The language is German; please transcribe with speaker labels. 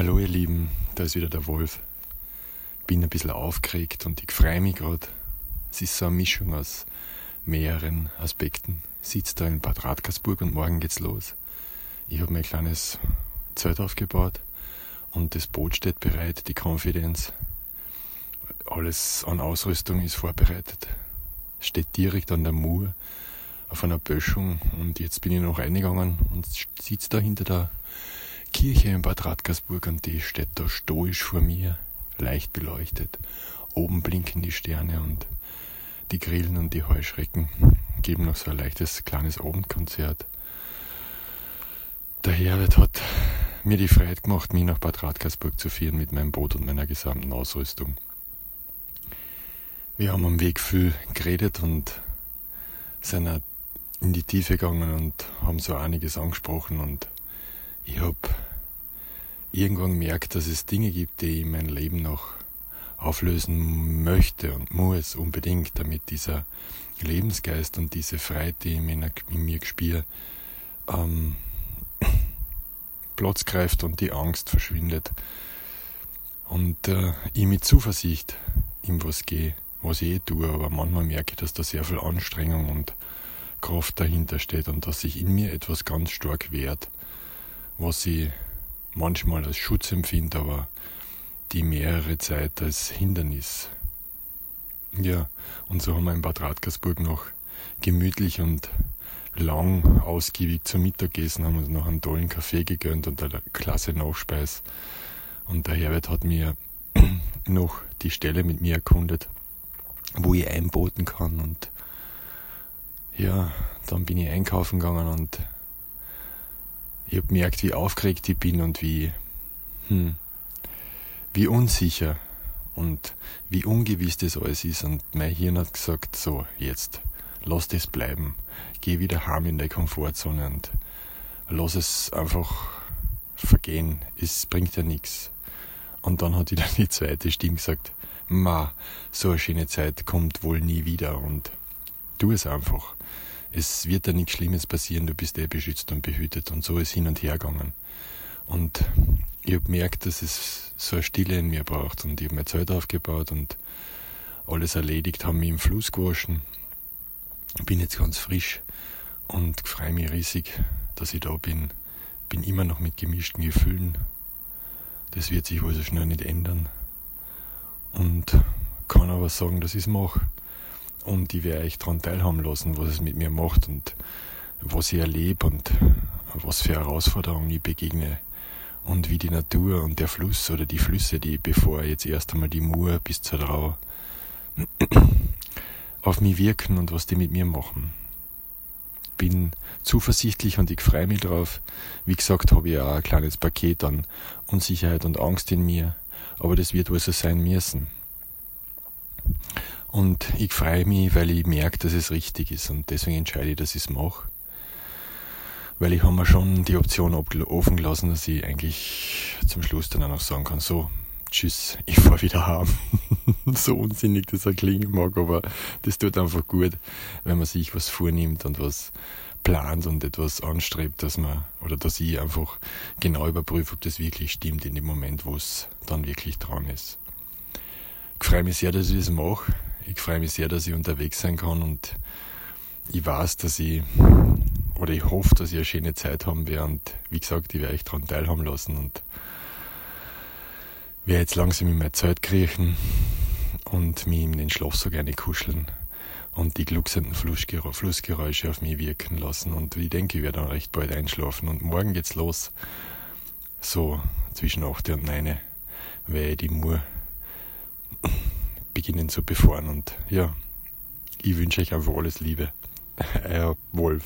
Speaker 1: Hallo ihr Lieben, da ist wieder der Wolf. Bin ein bisschen aufgeregt und ich freue mich gerade. Es ist so eine Mischung aus mehreren Aspekten. Sitzt da in Bad Radkersburg und morgen geht's los. Ich habe mir ein kleines Zelt aufgebaut und das Boot steht bereit, die Confidence. Alles an Ausrüstung ist vorbereitet. Steht direkt an der Mur auf einer Böschung und jetzt bin ich noch reingegangen und sitze da hinter der Kirche in Bad Radkersburg und die steht da stoisch vor mir, leicht beleuchtet. Oben blinken die Sterne und die Grillen und die Heuschrecken geben noch so ein leichtes kleines Abendkonzert. Der Herbert hat mir die Freiheit gemacht, mich nach Bad Radkersburg zu führen mit meinem Boot und meiner gesamten Ausrüstung. Wir haben am Weg viel geredet und sind in die Tiefe gegangen und haben so einiges angesprochen und ich habe irgendwann gemerkt, dass es Dinge gibt, die ich in meinem Leben noch auflösen möchte und muss unbedingt, damit dieser Lebensgeist und diese Freiheit, die ich in, mir spüre, ähm, Platz greift und die Angst verschwindet. Und äh, ich mit Zuversicht in was gehe, was ich eh tue, aber manchmal merke ich, dass da sehr viel Anstrengung und Kraft dahinter steht und dass sich in mir etwas ganz stark wehrt was ich manchmal als Schutz empfinde, aber die mehrere Zeit als Hindernis. Ja, und so haben wir in Bad Radkersburg noch gemütlich und lang ausgiebig zum Mittag gegessen, haben uns noch einen tollen Kaffee gegönnt und eine klasse Nachspeis. Und der Herbert hat mir noch die Stelle mit mir erkundet, wo ich einboten kann. Und ja, dann bin ich einkaufen gegangen und ich habe gemerkt, wie aufgeregt ich bin und wie, hm, wie unsicher und wie ungewiss das alles ist. Und mein Hirn hat gesagt, so, jetzt, lass das bleiben. Geh wieder heim in deine Komfortzone und lass es einfach vergehen. Es bringt ja nichts. Und dann hat wieder die zweite Stimme gesagt, ma, so eine schöne Zeit kommt wohl nie wieder und tu es einfach es wird da nichts Schlimmes passieren, du bist eh beschützt und behütet. Und so ist hin und her gegangen. Und ich habe gemerkt, dass es so eine Stille in mir braucht. Und ich habe mein Zelt aufgebaut und alles erledigt, haben mich im Fluss gewaschen. Bin jetzt ganz frisch und freue mich riesig, dass ich da bin. Bin immer noch mit gemischten Gefühlen. Das wird sich wohl so schnell nicht ändern. Und kann aber sagen, dass ich es mache und ich werde euch daran teilhaben lassen, was es mit mir macht und was ich erlebe und was für Herausforderungen ich begegne und wie die Natur und der Fluss oder die Flüsse, die bevor jetzt erst einmal die Mur bis zur Drau auf mich wirken und was die mit mir machen. Bin zuversichtlich und ich freue mich drauf. Wie gesagt, habe ich auch ein kleines Paket an Unsicherheit und Angst in mir, aber das wird wohl so sein müssen. Und ich freue mich, weil ich merke, dass es richtig ist und deswegen entscheide ich, dass ich es mache. Weil ich habe mir schon die Option offen gelassen, dass ich eigentlich zum Schluss dann auch noch sagen kann, so, tschüss, ich fahr wieder heim. so unsinnig das er klingen mag, aber das tut einfach gut, wenn man sich was vornimmt und was plant und etwas anstrebt, dass man, oder dass ich einfach genau überprüfe, ob das wirklich stimmt in dem Moment, wo es dann wirklich dran ist. Ich freue mich sehr, dass ich das mache. Ich freue mich sehr, dass ich unterwegs sein kann und ich weiß, dass ich, oder ich hoffe, dass ich eine schöne Zeit haben werde und wie gesagt, ich werde euch daran teilhaben lassen und werde jetzt langsam in meine Zeit kriechen und mich in den Schlafsack kuscheln und die glucksenden Flussgeräusche auf mich wirken lassen und ich denke, ich werde dann recht bald einschlafen und morgen geht's los, so zwischen 8 und 9 werde ich die Mur beginnen zu befahren. Und ja, ich wünsche euch einfach alles Liebe. Euer Wolf.